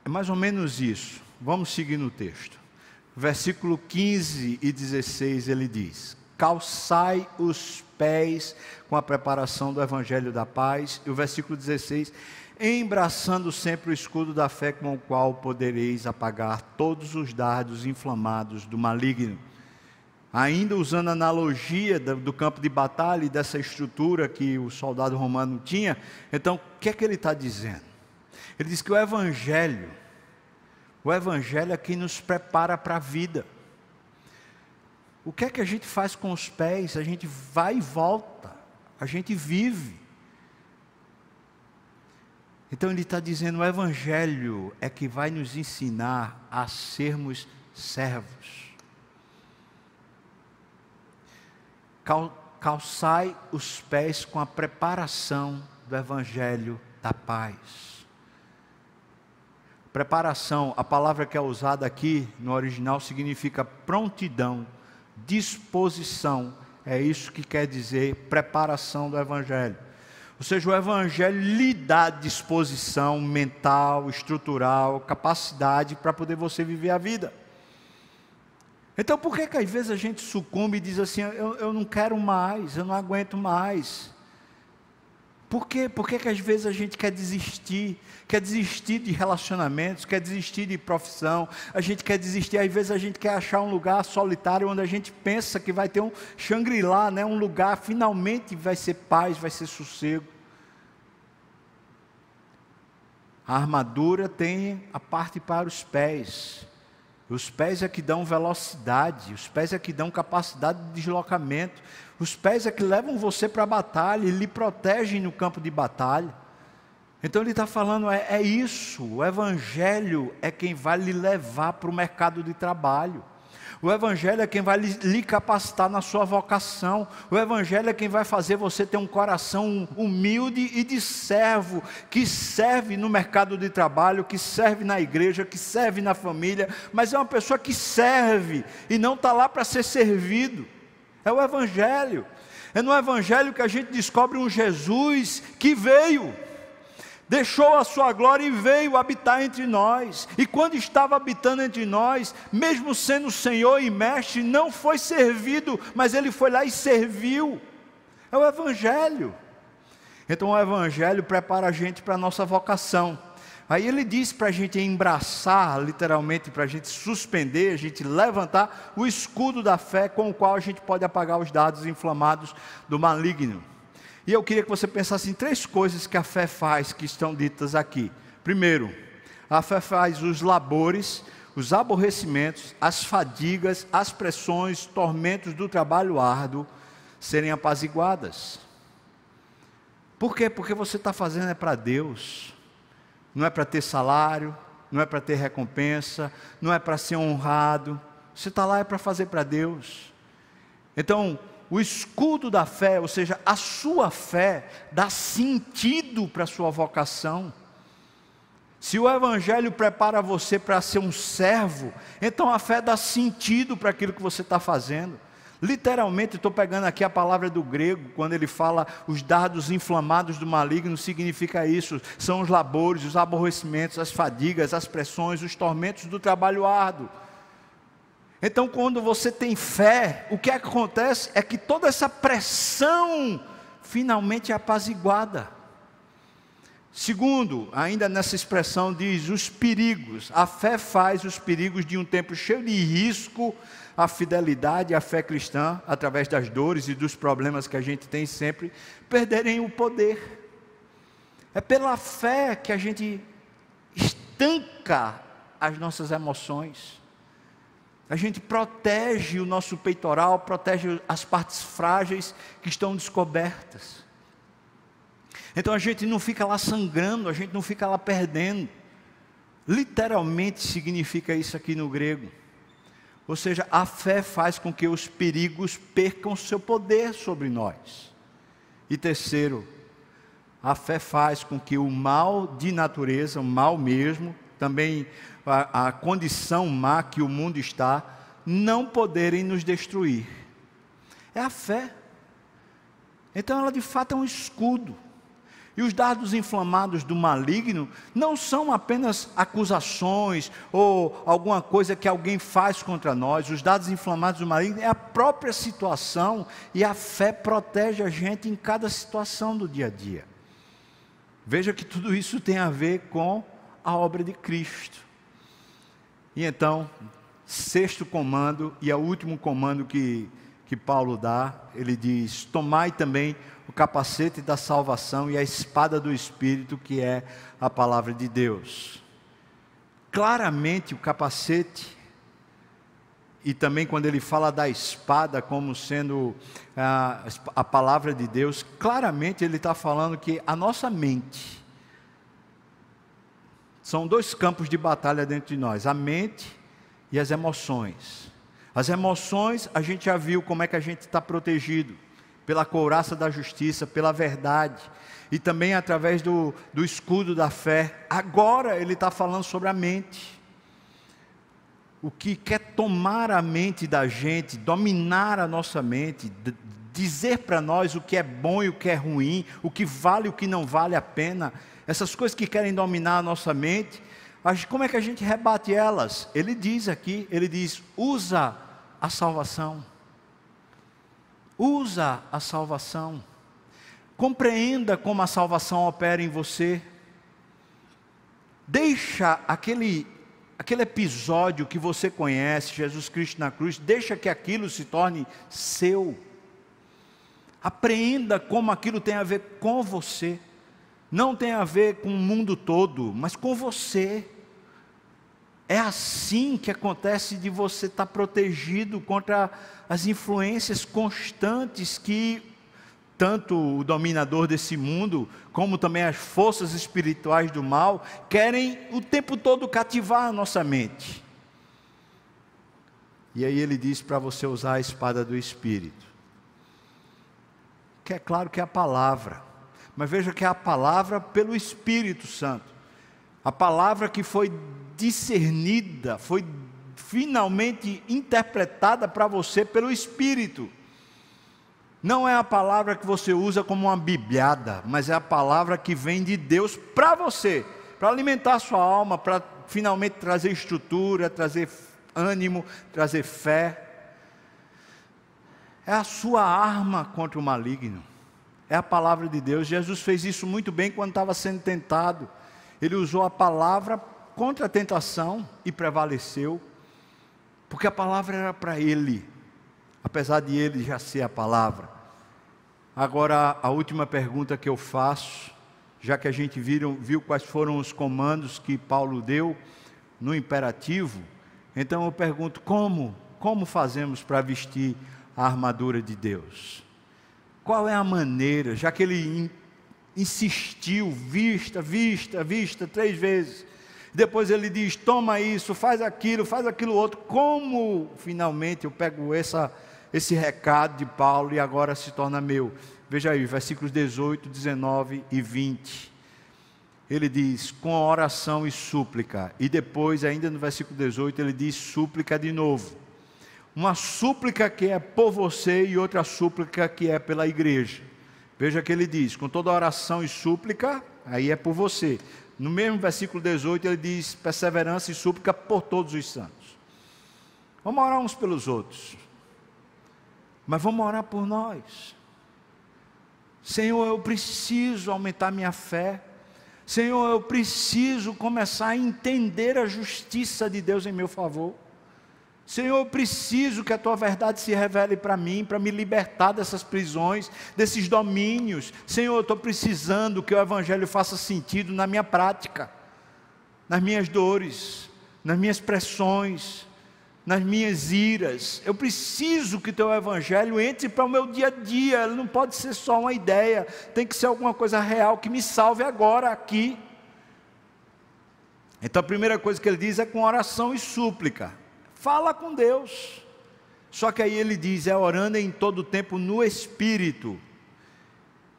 É mais ou menos isso. Vamos seguir no texto. Versículo 15 e 16 ele diz: Calçai os pés com a preparação do evangelho da paz. E o versículo 16: embraçando sempre o escudo da fé com o qual podereis apagar todos os dardos inflamados do maligno. Ainda usando a analogia do campo de batalha e dessa estrutura que o soldado romano tinha, então o que é que ele está dizendo? Ele diz que o Evangelho, o Evangelho é quem nos prepara para a vida. O que é que a gente faz com os pés? A gente vai e volta, a gente vive. Então ele está dizendo: o Evangelho é que vai nos ensinar a sermos servos. Calçai os pés com a preparação do Evangelho da paz. Preparação, a palavra que é usada aqui no original significa prontidão, disposição. É isso que quer dizer preparação do Evangelho. Ou seja, o Evangelho lhe dá disposição mental, estrutural, capacidade para poder você viver a vida. Então, por que, que às vezes a gente sucumbe e diz assim: eu, eu não quero mais, eu não aguento mais? Por quê? Por que, que às vezes a gente quer desistir? Quer desistir de relacionamentos, quer desistir de profissão, a gente quer desistir, às vezes a gente quer achar um lugar solitário onde a gente pensa que vai ter um Shangri-La, né? um lugar finalmente vai ser paz, vai ser sossego. A armadura tem a parte para os pés. Os pés é que dão velocidade, os pés é que dão capacidade de deslocamento. Os pés é que levam você para a batalha e lhe protegem no campo de batalha. Então ele está falando, é, é, isso, o Evangelho é quem vai lhe levar para o mercado de trabalho. O Evangelho é quem vai lhe, capacitar na sua vocação. O Evangelho é quem vai fazer você ter um coração humilde e de servo, que serve no mercado de trabalho, que serve na igreja, que serve na família, mas é uma pessoa que serve e não está lá para ser servido. É o Evangelho. É no Evangelho que a gente descobre um Jesus que veio, deixou a sua glória e veio habitar entre nós. E quando estava habitando entre nós, mesmo sendo Senhor e Mestre, não foi servido, mas ele foi lá e serviu. É o Evangelho. Então o Evangelho prepara a gente para a nossa vocação. Aí ele diz para a gente embraçar, literalmente, para a gente suspender, a gente levantar o escudo da fé com o qual a gente pode apagar os dados inflamados do maligno. E eu queria que você pensasse em três coisas que a fé faz que estão ditas aqui. Primeiro, a fé faz os labores, os aborrecimentos, as fadigas, as pressões, tormentos do trabalho árduo serem apaziguadas. Por quê? Porque você está fazendo é para Deus não é para ter salário, não é para ter recompensa, não é para ser honrado. Você está lá é para fazer para Deus. Então, o escudo da fé, ou seja, a sua fé, dá sentido para a sua vocação. Se o Evangelho prepara você para ser um servo, então a fé dá sentido para aquilo que você está fazendo. Literalmente, estou pegando aqui a palavra do grego, quando ele fala os dardos inflamados do maligno, significa isso: são os labores, os aborrecimentos, as fadigas, as pressões, os tormentos do trabalho árduo. Então, quando você tem fé, o que acontece é que toda essa pressão finalmente é apaziguada. Segundo, ainda nessa expressão diz os perigos. A fé faz os perigos de um tempo cheio de risco, a fidelidade a fé cristã, através das dores e dos problemas que a gente tem sempre, perderem o poder. É pela fé que a gente estanca as nossas emoções. A gente protege o nosso peitoral, protege as partes frágeis que estão descobertas. Então a gente não fica lá sangrando, a gente não fica lá perdendo. Literalmente significa isso aqui no grego. Ou seja, a fé faz com que os perigos percam seu poder sobre nós. E terceiro, a fé faz com que o mal de natureza, o mal mesmo, também a, a condição má que o mundo está, não poderem nos destruir. É a fé. Então ela de fato é um escudo. E os dardos inflamados do maligno não são apenas acusações ou alguma coisa que alguém faz contra nós. Os dardos inflamados do maligno é a própria situação e a fé protege a gente em cada situação do dia a dia. Veja que tudo isso tem a ver com a obra de Cristo. E então, sexto comando e é o último comando que, que Paulo dá, ele diz: Tomai também o capacete da salvação e a espada do Espírito, que é a palavra de Deus. Claramente, o capacete, e também quando ele fala da espada como sendo a, a palavra de Deus, claramente ele está falando que a nossa mente, são dois campos de batalha dentro de nós: a mente e as emoções. As emoções, a gente já viu como é que a gente está protegido pela couraça da justiça, pela verdade, e também através do, do escudo da fé. Agora ele está falando sobre a mente. O que quer tomar a mente da gente, dominar a nossa mente, dizer para nós o que é bom e o que é ruim, o que vale e o que não vale a pena, essas coisas que querem dominar a nossa mente, como é que a gente rebate elas? Ele diz aqui, ele diz: usa a salvação usa a salvação. Compreenda como a salvação opera em você. Deixa aquele aquele episódio que você conhece, Jesus Cristo na cruz, deixa que aquilo se torne seu. Apreenda como aquilo tem a ver com você. Não tem a ver com o mundo todo, mas com você. É assim que acontece de você estar protegido contra as influências constantes que tanto o dominador desse mundo, como também as forças espirituais do mal, querem o tempo todo cativar a nossa mente. E aí ele diz para você usar a espada do Espírito. Que é claro que é a palavra, mas veja que é a palavra pelo Espírito Santo. A palavra que foi discernida, foi finalmente interpretada para você pelo Espírito. Não é a palavra que você usa como uma bibliada, mas é a palavra que vem de Deus para você, para alimentar a sua alma, para finalmente trazer estrutura, trazer ânimo, trazer fé. É a sua arma contra o maligno. É a palavra de Deus. Jesus fez isso muito bem quando estava sendo tentado. Ele usou a palavra contra a tentação e prevaleceu, porque a palavra era para ele, apesar de ele já ser a palavra. Agora, a última pergunta que eu faço, já que a gente viram, viu quais foram os comandos que Paulo deu no imperativo, então eu pergunto: como? Como fazemos para vestir a armadura de Deus? Qual é a maneira, já que ele insistiu, vista, vista, vista, três vezes. Depois ele diz: toma isso, faz aquilo, faz aquilo outro. Como finalmente eu pego essa, esse recado de Paulo e agora se torna meu? Veja aí, versículos 18, 19 e 20. Ele diz: com oração e súplica. E depois, ainda no versículo 18, ele diz: súplica de novo. Uma súplica que é por você e outra súplica que é pela igreja. Veja que ele diz: com toda oração e súplica, aí é por você. No mesmo versículo 18, ele diz: perseverança e súplica por todos os santos. Vamos orar uns pelos outros, mas vamos orar por nós. Senhor, eu preciso aumentar minha fé. Senhor, eu preciso começar a entender a justiça de Deus em meu favor. Senhor, eu preciso que a tua verdade se revele para mim, para me libertar dessas prisões, desses domínios. Senhor, eu estou precisando que o Evangelho faça sentido na minha prática, nas minhas dores, nas minhas pressões, nas minhas iras. Eu preciso que teu evangelho entre para o meu dia a dia. Ele não pode ser só uma ideia, tem que ser alguma coisa real que me salve agora aqui. Então a primeira coisa que ele diz é com oração e súplica. Fala com Deus. Só que aí ele diz: é orando em todo tempo no Espírito,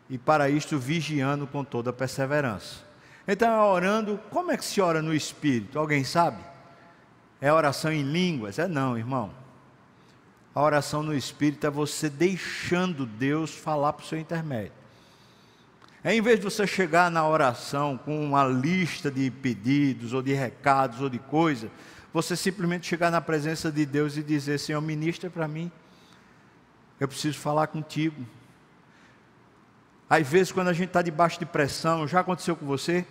e para isto vigiando com toda perseverança. Então é orando, como é que se ora no Espírito? Alguém sabe? É oração em línguas? É não, irmão. A oração no Espírito é você deixando Deus falar para o seu intermédio. É em vez de você chegar na oração com uma lista de pedidos, ou de recados, ou de coisas, você simplesmente chegar na presença de Deus e dizer: Senhor, ministra para mim, eu preciso falar contigo. Às vezes, quando a gente está debaixo de pressão, já aconteceu com você?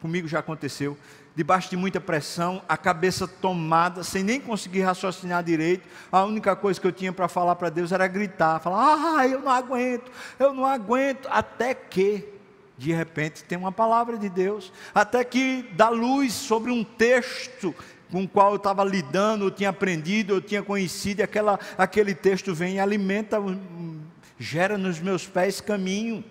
Comigo já aconteceu. Debaixo de muita pressão, a cabeça tomada, sem nem conseguir raciocinar direito. A única coisa que eu tinha para falar para Deus era gritar, falar: Ah, eu não aguento, eu não aguento. Até que, de repente, tem uma palavra de Deus. Até que dá luz sobre um texto com o qual eu estava lidando, eu tinha aprendido, eu tinha conhecido, e aquela, aquele texto vem e alimenta, gera nos meus pés caminho.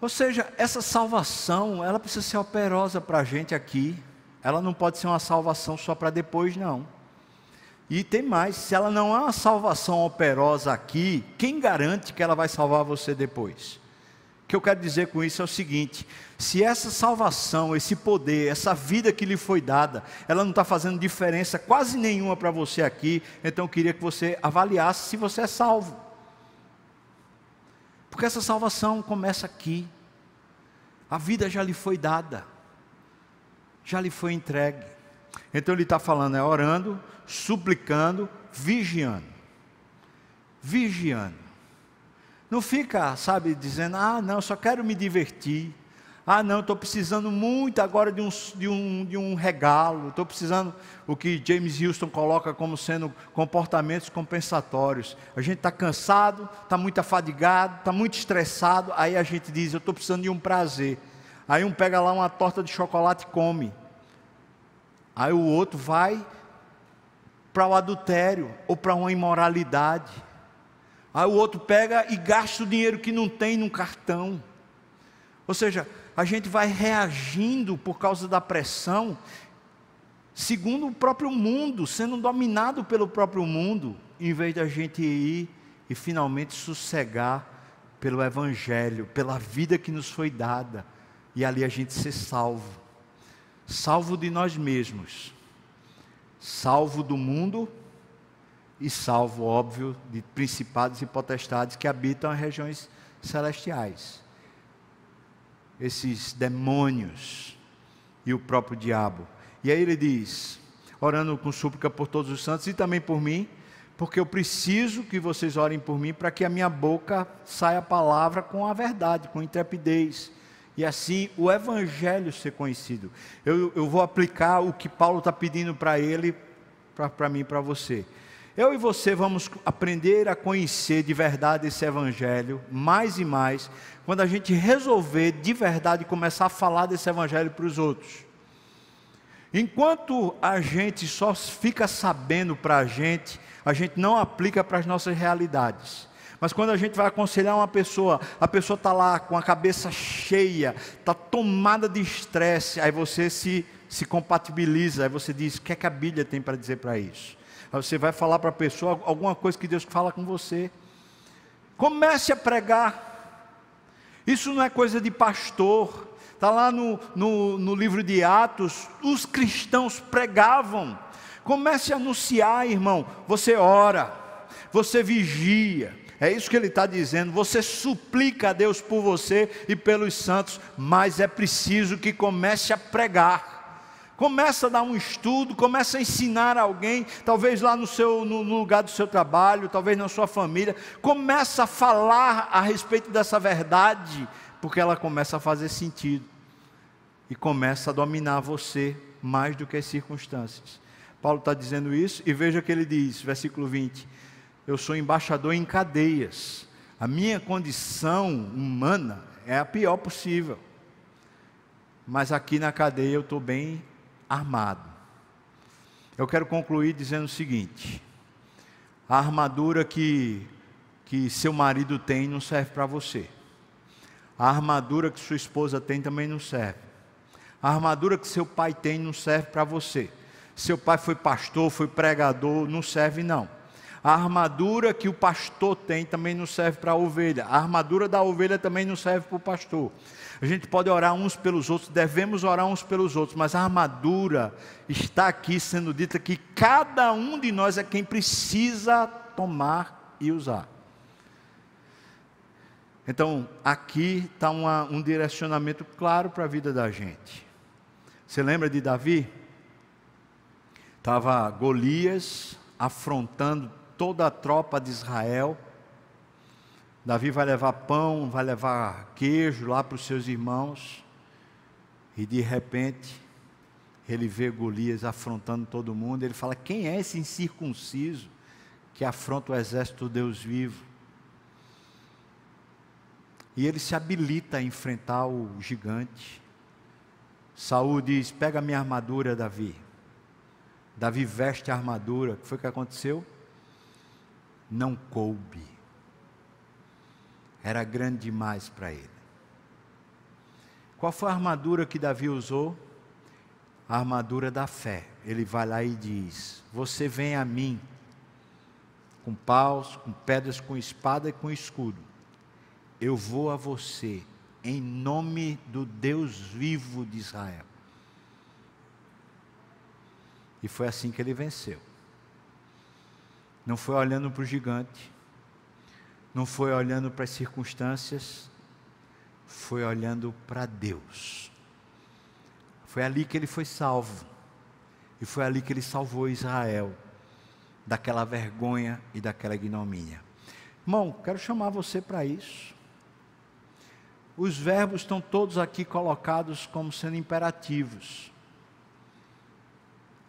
Ou seja, essa salvação, ela precisa ser operosa para a gente aqui, ela não pode ser uma salvação só para depois, não. E tem mais, se ela não é uma salvação operosa aqui, quem garante que ela vai salvar você depois? O que eu quero dizer com isso é o seguinte: se essa salvação, esse poder, essa vida que lhe foi dada, ela não está fazendo diferença quase nenhuma para você aqui, então eu queria que você avaliasse se você é salvo. Porque essa salvação começa aqui. A vida já lhe foi dada, já lhe foi entregue. Então ele está falando, é orando, suplicando, vigiando. Vigiando. Não fica, sabe, dizendo, ah, não, só quero me divertir. Ah, não, estou precisando muito agora de um, de um, de um regalo. Estou precisando o que James Houston coloca como sendo comportamentos compensatórios. A gente está cansado, está muito afadigado, está muito estressado. Aí a gente diz: Eu estou precisando de um prazer. Aí um pega lá uma torta de chocolate e come. Aí o outro vai para o adultério ou para uma imoralidade. Aí o outro pega e gasta o dinheiro que não tem num cartão. Ou seja, a gente vai reagindo por causa da pressão, segundo o próprio mundo, sendo dominado pelo próprio mundo, em vez da gente ir e finalmente sossegar pelo Evangelho, pela vida que nos foi dada, e ali a gente ser salvo. Salvo de nós mesmos, salvo do mundo e salvo, óbvio, de principados e potestades que habitam as regiões celestiais. Esses demônios e o próprio diabo. E aí ele diz, orando com súplica por todos os santos e também por mim, porque eu preciso que vocês orem por mim para que a minha boca saia a palavra com a verdade, com intrepidez. E assim o evangelho ser conhecido. Eu, eu vou aplicar o que Paulo está pedindo para ele, para mim e para você. Eu e você vamos aprender a conhecer de verdade esse Evangelho, mais e mais, quando a gente resolver de verdade começar a falar desse Evangelho para os outros. Enquanto a gente só fica sabendo para a gente, a gente não aplica para as nossas realidades. Mas quando a gente vai aconselhar uma pessoa, a pessoa está lá com a cabeça cheia, está tomada de estresse, aí você se, se compatibiliza, aí você diz: o que, é que a Bíblia tem para dizer para isso? Você vai falar para a pessoa alguma coisa que Deus fala com você. Comece a pregar. Isso não é coisa de pastor. Está lá no, no, no livro de Atos, os cristãos pregavam. Comece a anunciar, irmão. Você ora, você vigia. É isso que ele está dizendo. Você suplica a Deus por você e pelos santos, mas é preciso que comece a pregar. Começa a dar um estudo, começa a ensinar alguém, talvez lá no, seu, no lugar do seu trabalho, talvez na sua família. Começa a falar a respeito dessa verdade, porque ela começa a fazer sentido. E começa a dominar você mais do que as circunstâncias. Paulo está dizendo isso, e veja que ele diz, versículo 20: Eu sou embaixador em cadeias, a minha condição humana é a pior possível, mas aqui na cadeia eu estou bem armado. Eu quero concluir dizendo o seguinte: a armadura que, que seu marido tem não serve para você. A armadura que sua esposa tem também não serve. A armadura que seu pai tem não serve para você. Seu pai foi pastor, foi pregador, não serve não. A armadura que o pastor tem também não serve para a ovelha. A armadura da ovelha também não serve para o pastor. A gente pode orar uns pelos outros, devemos orar uns pelos outros, mas a armadura está aqui sendo dita que cada um de nós é quem precisa tomar e usar. Então, aqui está um direcionamento claro para a vida da gente. Você lembra de Davi? Estava Golias afrontando toda a tropa de Israel. Davi vai levar pão, vai levar queijo lá para os seus irmãos. E de repente, ele vê Golias afrontando todo mundo. Ele fala: Quem é esse incircunciso que afronta o exército do Deus vivo? E ele se habilita a enfrentar o gigante. Saul diz: Pega minha armadura, Davi. Davi veste a armadura. O que foi que aconteceu? Não coube. Era grande demais para ele. Qual foi a armadura que Davi usou? A armadura da fé. Ele vai lá e diz: Você vem a mim com paus, com pedras, com espada e com escudo eu vou a você em nome do Deus vivo de Israel. E foi assim que ele venceu. Não foi olhando para o gigante, não foi olhando para as circunstâncias, foi olhando para Deus. Foi ali que ele foi salvo. E foi ali que ele salvou Israel daquela vergonha e daquela ignomínia. Irmão, quero chamar você para isso. Os verbos estão todos aqui colocados como sendo imperativos.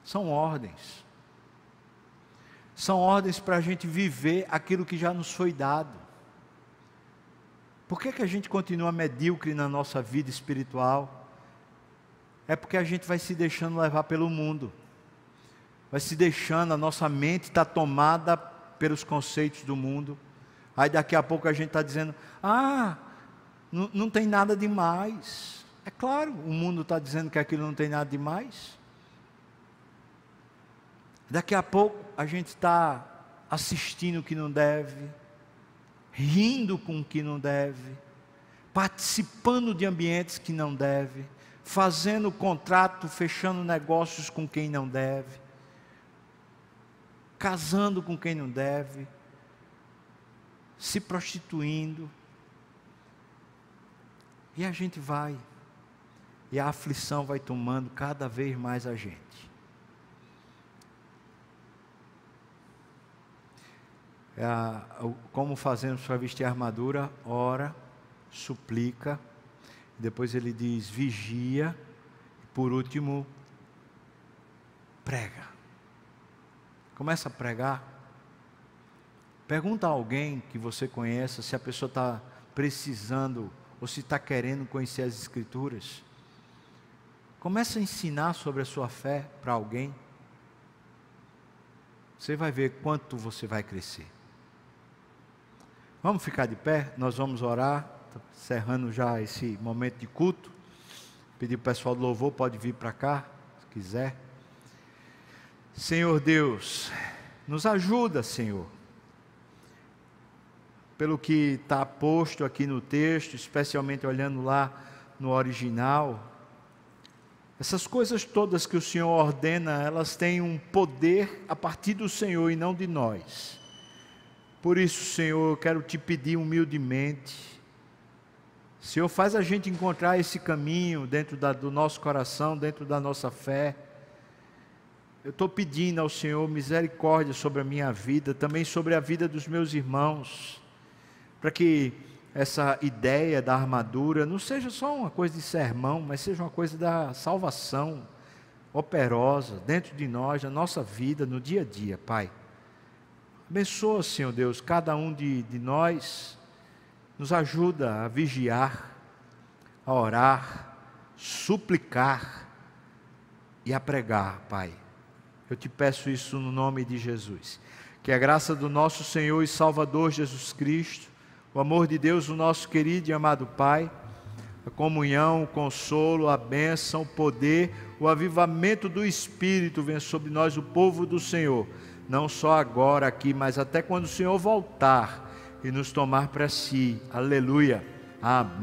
São ordens. São ordens para a gente viver aquilo que já nos foi dado. Por que, que a gente continua medíocre na nossa vida espiritual? É porque a gente vai se deixando levar pelo mundo, vai se deixando, a nossa mente está tomada pelos conceitos do mundo. Aí daqui a pouco a gente está dizendo: Ah, não, tem nada demais. É claro, o mundo está dizendo que aquilo não tem nada demais. Daqui a pouco a gente está assistindo o que não deve, rindo com o que não deve, participando de ambientes que não deve, fazendo contrato, fechando negócios com quem não deve, casando com quem não deve, se prostituindo, e a gente vai. E a aflição vai tomando cada vez mais a gente. Como fazemos para vestir a armadura? Ora, suplica. Depois ele diz: vigia. Por último, prega. Começa a pregar. Pergunta a alguém que você conheça se a pessoa está precisando ou se está querendo conhecer as Escrituras. Comece a ensinar sobre a sua fé para alguém. Você vai ver quanto você vai crescer. Vamos ficar de pé, nós vamos orar, encerrando já esse momento de culto. Pedir o pessoal do louvor, pode vir para cá, se quiser. Senhor Deus, nos ajuda, Senhor pelo que está posto aqui no texto, especialmente olhando lá no original. Essas coisas todas que o Senhor ordena, elas têm um poder a partir do Senhor e não de nós. Por isso, Senhor, eu quero te pedir humildemente. Senhor, faz a gente encontrar esse caminho dentro da, do nosso coração, dentro da nossa fé. Eu estou pedindo ao Senhor misericórdia sobre a minha vida, também sobre a vida dos meus irmãos para que essa ideia da armadura não seja só uma coisa de sermão, mas seja uma coisa da salvação operosa dentro de nós, na nossa vida, no dia a dia, Pai. Abençoa, Senhor Deus, cada um de, de nós, nos ajuda a vigiar, a orar, suplicar e a pregar, Pai. Eu te peço isso no nome de Jesus. Que a graça do nosso Senhor e Salvador Jesus Cristo, o amor de Deus, o nosso querido e amado Pai, a comunhão, o consolo, a bênção, o poder, o avivamento do Espírito venha sobre nós, o povo do Senhor, não só agora aqui, mas até quando o Senhor voltar e nos tomar para si. Aleluia. Amém.